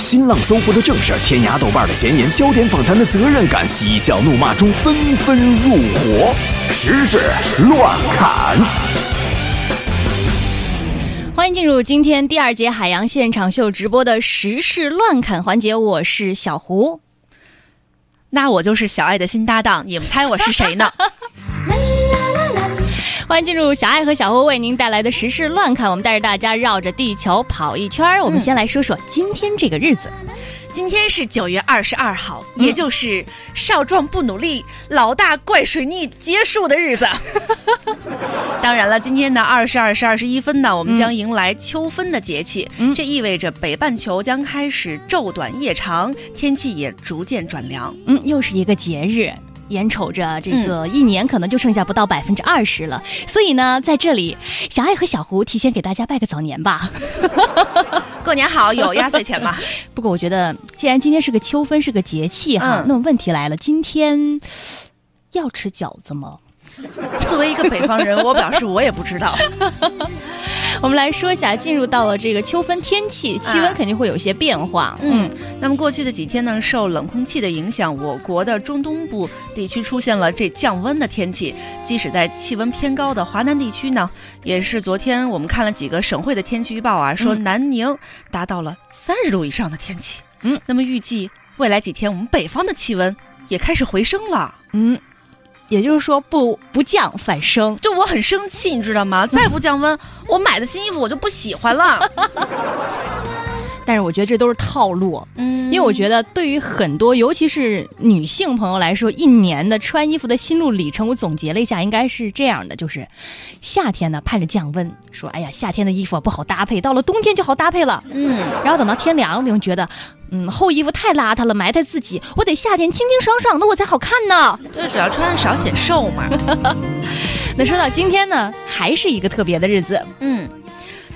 新浪搜狐的正事，天涯豆瓣的闲言，焦点访谈的责任感，嬉笑怒骂中纷纷入伙，时事乱砍。欢迎进入今天第二节海洋现场秀直播的时事乱砍环节，我是小胡。那我就是小爱的新搭档，你们猜我是谁呢？欢迎进入小爱和小欧为您带来的时事乱侃，我们带着大家绕着地球跑一圈儿。我们先来说说今天这个日子，今天是九月二十二号，也就是少壮不努力，老大怪水逆结束的日子。当然了，今天的二十二时二十一分呢，我们将迎来秋分的节气，这意味着北半球将开始昼短夜长，天气也逐渐转凉。嗯，又是一个节日。眼瞅着这个一年可能就剩下不到百分之二十了，所以呢，在这里，小爱和小胡提前给大家拜个早年吧。过年好，有压岁钱吗？不过我觉得，既然今天是个秋分，是个节气哈，那么问题来了，今天要吃饺子吗？作为一个北方人，我表示我也不知道。我们来说一下，进入到了这个秋分天气，气温肯定会有一些变化。嗯，那么过去的几天呢，受冷空气的影响，我国的中东部地区出现了这降温的天气。即使在气温偏高的华南地区呢，也是昨天我们看了几个省会的天气预报啊，说南宁达到了三十度以上的天气。嗯，那么预计未来几天我们北方的气温也开始回升了。嗯。也就是说，不不降反升，就我很生气，你知道吗？再不降温，我买的新衣服我就不喜欢了。但是我觉得这都是套路，嗯，因为我觉得对于很多，尤其是女性朋友来说，一年的穿衣服的心路里程，我总结了一下，应该是这样的：就是夏天呢盼着降温，说哎呀夏天的衣服不好搭配，到了冬天就好搭配了，嗯，然后等到天凉了，又觉得嗯厚衣服太邋遢了，埋汰自己，我得夏天清清爽爽的我才好看呢。对，主要穿的少显瘦嘛。那说到今天呢，还是一个特别的日子，嗯。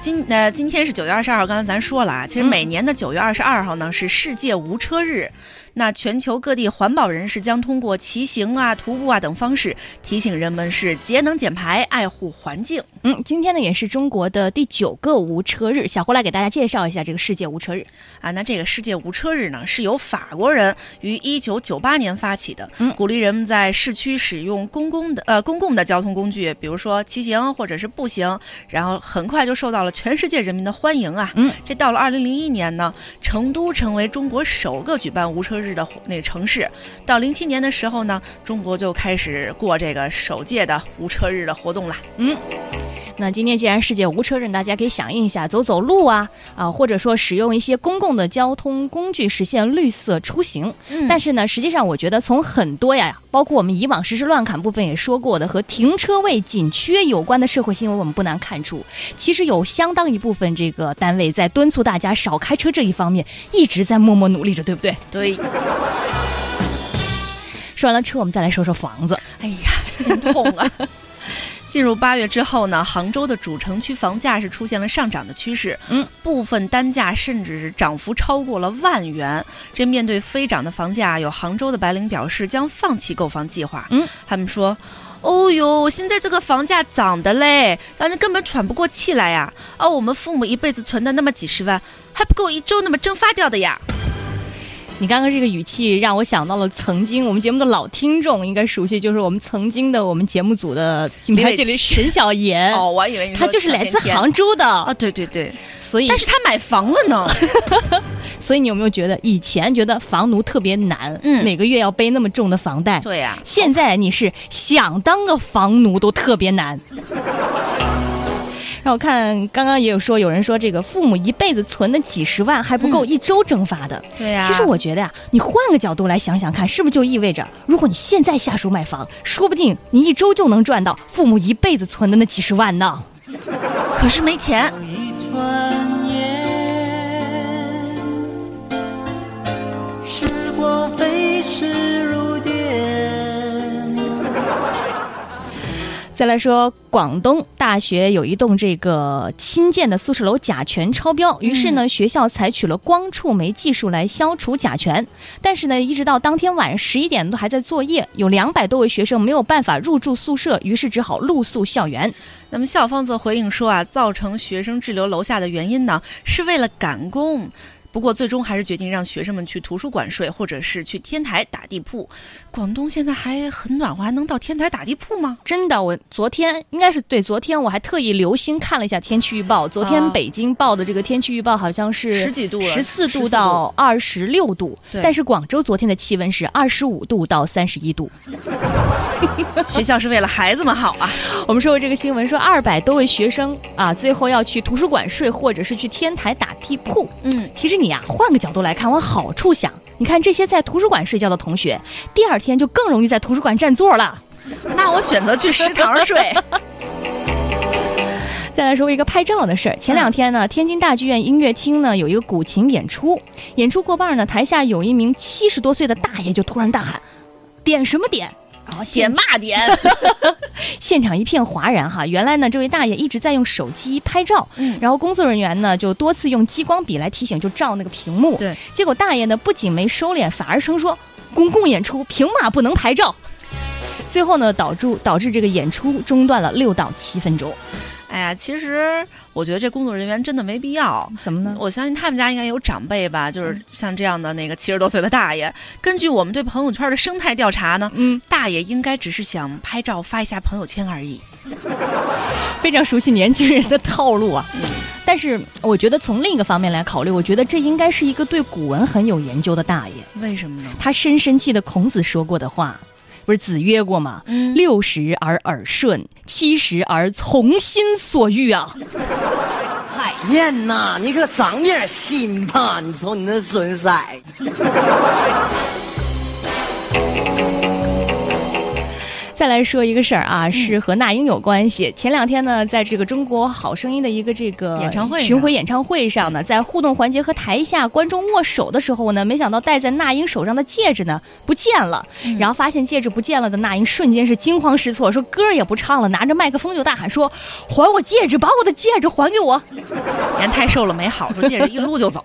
今呃，今天是九月二十二号，刚才咱说了啊，其实每年的九月二十二号呢是世界无车日。那全球各地环保人士将通过骑行啊、徒步啊等方式提醒人们是节能减排、爱护环境。嗯，今天呢也是中国的第九个无车日，小胡来给大家介绍一下这个世界无车日啊。那这个世界无车日呢是由法国人于一九九八年发起的，鼓励人们在市区使用公共的呃公共的交通工具，比如说骑行或者是步行，然后很快就受到了全世界人民的欢迎啊。嗯，这到了二零零一年呢，成都成为中国首个举办无车日。日的那个城市，到零七年的时候呢，中国就开始过这个首届的无车日的活动了。嗯。那今天既然世界无车日，大家可以响应一下，走走路啊啊，或者说使用一些公共的交通工具，实现绿色出行。但是呢，实际上我觉得从很多呀，包括我们以往实施乱砍部分也说过的和停车位紧缺有关的社会新闻，我们不难看出，其实有相当一部分这个单位在敦促大家少开车这一方面一直在默默努力着，对不对？对。说完了车，我们再来说说房子。哎呀，心痛啊！进入八月之后呢，杭州的主城区房价是出现了上涨的趋势，嗯，部分单价甚至是涨幅超过了万元。这面对飞涨的房价，有杭州的白领表示将放弃购房计划。嗯，他们说：“哦哟，现在这个房价涨的嘞，让人根本喘不过气来呀！哦，我们父母一辈子存的那么几十万，还不够一周那么蒸发掉的呀。”你刚刚这个语气让我想到了曾经我们节目的老听众应该熟悉，就是我们曾经的我们节目组的品牌经理沈小妍。哦，我还以为你他就是来自杭州的啊，对对对，所以但是他买房了呢。所以你有没有觉得以前觉得房奴特别难，嗯，每个月要背那么重的房贷？对呀，现在你是想当个房奴都特别难。让我看，刚刚也有说，有人说这个父母一辈子存的几十万还不够一周蒸发的。对呀，其实我觉得呀，你换个角度来想想看，是不是就意味着，如果你现在下手买房，说不定你一周就能赚到父母一辈子存的那几十万呢？可是没钱。再来说，广东大学有一栋这个新建的宿舍楼甲醛超标，于是呢，学校采取了光触媒技术来消除甲醛。但是呢，一直到当天晚上十一点都还在作业，有两百多位学生没有办法入住宿舍，于是只好露宿校园。那么校方则回应说啊，造成学生滞留楼下的原因呢，是为了赶工。不过最终还是决定让学生们去图书馆睡，或者是去天台打地铺。广东现在还很暖和，还能到天台打地铺吗？真的，我昨天应该是对，昨天我还特意留心看了一下天气预报。昨天北京报的这个天气预报好像是十几度，十四度到二十六度。但是广州昨天的气温是二十五度到三十一度。学校是为了孩子们好啊！我们说过这个新闻，说二百多位学生啊，最后要去图书馆睡，或者是去天台打地铺。嗯，其实你呀，换个角度来看，往好处想，你看这些在图书馆睡觉的同学，第二天就更容易在图书馆占座了。那我选择去食堂睡。再来说一个拍照的事儿，前两天呢，天津大剧院音乐厅呢有一个古琴演出，演出过半呢，台下有一名七十多岁的大爷就突然大喊：“点什么点？”然后点 现场一片哗然哈。原来呢，这位大爷一直在用手机拍照，然后工作人员呢就多次用激光笔来提醒，就照那个屏幕。对，结果大爷呢不仅没收敛，反而称说公共演出平码不能拍照。最后呢，导致导致这个演出中断了六到七分钟。哎呀，其实我觉得这工作人员真的没必要。怎么呢？我相信他们家应该有长辈吧，就是像这样的那个七十多岁的大爷。根据我们对朋友圈的生态调查呢，嗯，大爷应该只是想拍照发一下朋友圈而已。非常熟悉年轻人的套路啊。但是我觉得从另一个方面来考虑，我觉得这应该是一个对古文很有研究的大爷。为什么呢？他深深记得孔子说过的话。不是子曰过吗？六十而耳顺，七十而从心所欲啊！海燕呐，你可长点心吧！你瞅你那损色。再来说一个事儿啊，是和那英有关系。前两天呢，在这个中国好声音的一个这个演唱会巡回演唱会上呢，在互动环节和台下观众握手的时候呢，没想到戴在那英手上的戒指呢不见了。然后发现戒指不见了的那英瞬间是惊慌失措，说歌也不唱了，拿着麦克风就大喊说：“还我戒指，把我的戒指还给我！” 人太瘦了没好处，戒指一撸就走。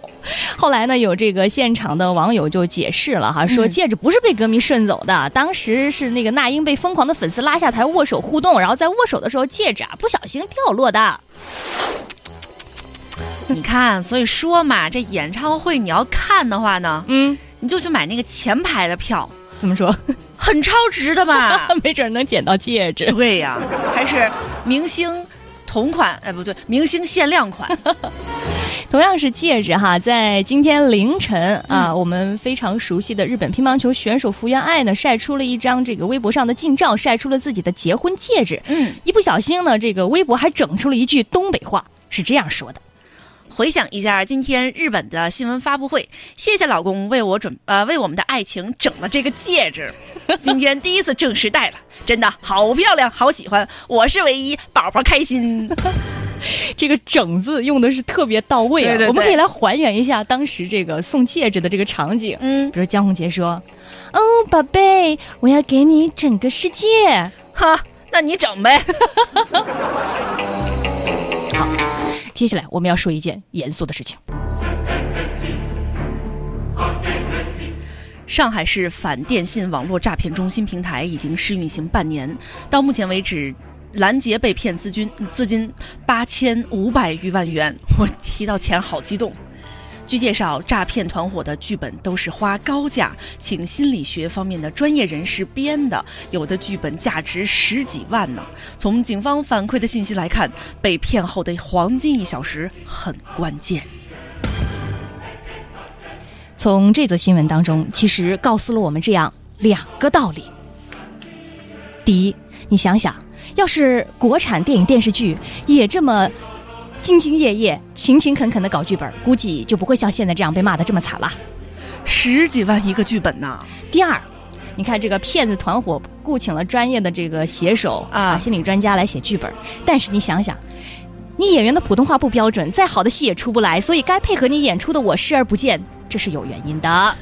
后来呢，有这个现场的网友就解释了哈，说戒指不是被歌迷顺走的，当时是那个那英被疯狂的粉丝拉下台握手互动，然后在握手的时候戒指啊不小心掉落的。你看，所以说嘛，这演唱会你要看的话呢，嗯，你就去买那个前排的票。怎么说？很超值的吧？没准能捡到戒指。对呀，还是明星同款，哎，不对，明星限量款。同样是戒指哈，在今天凌晨啊，我们非常熟悉的日本乒乓球选手福原爱呢，晒出了一张这个微博上的近照，晒出了自己的结婚戒指。嗯，一不小心呢，这个微博还整出了一句东北话，是这样说的：回想一下今天日本的新闻发布会，谢谢老公为我准呃为我们的爱情整了这个戒指，今天第一次正式戴了，真的好漂亮，好喜欢，我是唯一，宝宝开心。这个“整”字用的是特别到位啊！我们可以来还原一下当时这个送戒指的这个场景。嗯，比如江宏杰说：“哦，宝贝，我要给你整个世界。”哈，那你整呗。接下来我们要说一件严肃的事情。上海市反电信网络诈骗中心平台已经试运行半年，到目前为止。拦截被骗资金资金八千五百余万元，我提到钱好激动。据介绍，诈骗团伙的剧本都是花高价请心理学方面的专业人士编的，有的剧本价值十几万呢。从警方反馈的信息来看，被骗后的黄金一小时很关键。从这则新闻当中，其实告诉了我们这样两个道理：第一，你想想。要是国产电影电视剧也这么兢兢业业、勤勤恳恳的搞剧本，估计就不会像现在这样被骂的这么惨了。十几万一个剧本呐？第二，你看这个骗子团伙雇请了专业的这个写手啊、心理专家来写剧本，但是你想想，你演员的普通话不标准，再好的戏也出不来，所以该配合你演出的我视而不见，这是有原因的。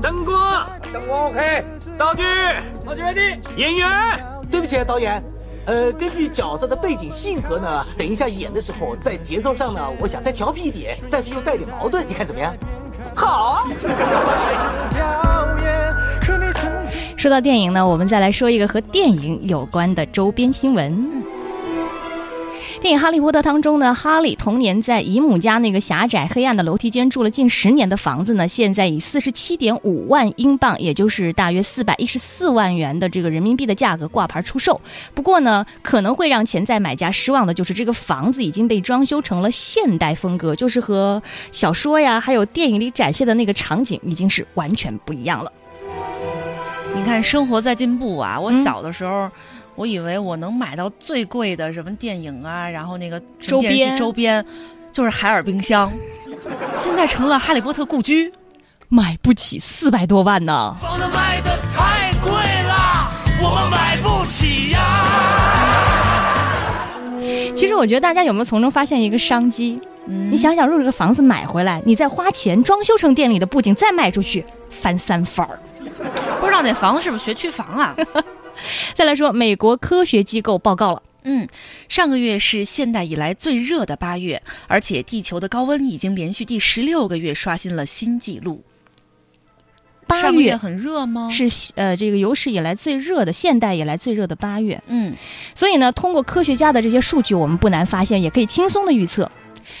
灯光灯光 OK，道具道具 ready，演员，对不起导演，呃，根据角色的背景性格呢，等一下演的时候，在节奏上呢，我想再调皮一点，但是又带点矛盾，你看怎么样？好。说到电影呢，我们再来说一个和电影有关的周边新闻。电影《哈利波特》当中呢，哈利童年在姨母家那个狭窄黑暗的楼梯间住了近十年的房子呢，现在以四十七点五万英镑，也就是大约四百一十四万元的这个人民币的价格挂牌出售。不过呢，可能会让潜在买家失望的就是这个房子已经被装修成了现代风格，就是和小说呀还有电影里展现的那个场景已经是完全不一样了。你看，生活在进步啊！我小的时候，我以为我能买到最贵的什么电影啊，然后那个周边周边，就是海尔冰箱，现在成了哈利波特故居，买不起四百多万呢。房子卖的太贵了，我们买不起呀。其实我觉得大家有没有从中发现一个商机？你想想，如果这个房子买回来，你再花钱装修成店里的布景，再卖出去，翻三番儿。不知道那房子是不是学区房啊？再来说，美国科学机构报告了，嗯，上个月是现代以来最热的八月，而且地球的高温已经连续第十六个月刷新了新纪录。八月很热吗？是呃这个有史以来最热的，现代以来最热的八月。嗯，所以呢，通过科学家的这些数据，我们不难发现，也可以轻松的预测。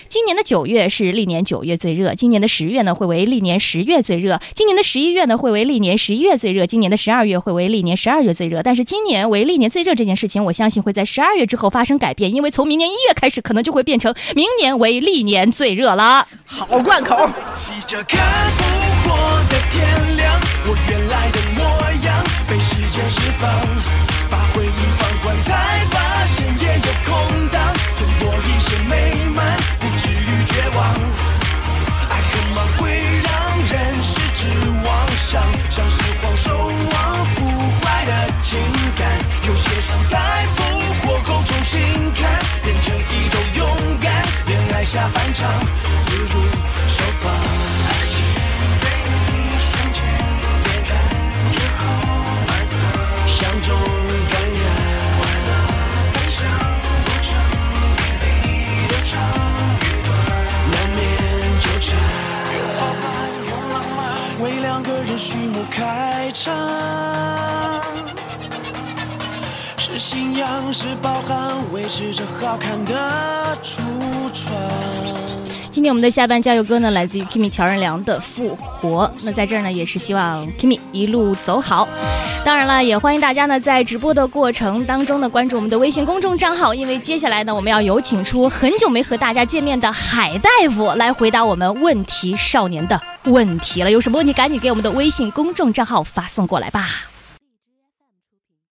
今年的九月是历年九月最热，今年的十月呢会为历年十月最热，今年的十一月呢会为历年十一月最热，今年的十二月会为历年十二月最热。但是今年为历年最热这件事情，我相信会在十二月之后发生改变，因为从明年一月开始，可能就会变成明年为历年最热了。好贯口。骑着看不过的天亮，我原来的模样被时间释放，包含，维持着好看的橱窗。今天我们的下班加油歌呢，来自于 Kimi 乔任梁的《复活》。那在这儿呢，也是希望 Kimi 一路走好。当然了，也欢迎大家呢在直播的过程当中呢关注我们的微信公众账号，因为接下来呢我们要有请出很久没和大家见面的海大夫来回答我们问题少年的问题了。有什么问题，赶紧给我们的微信公众账号发送过来吧。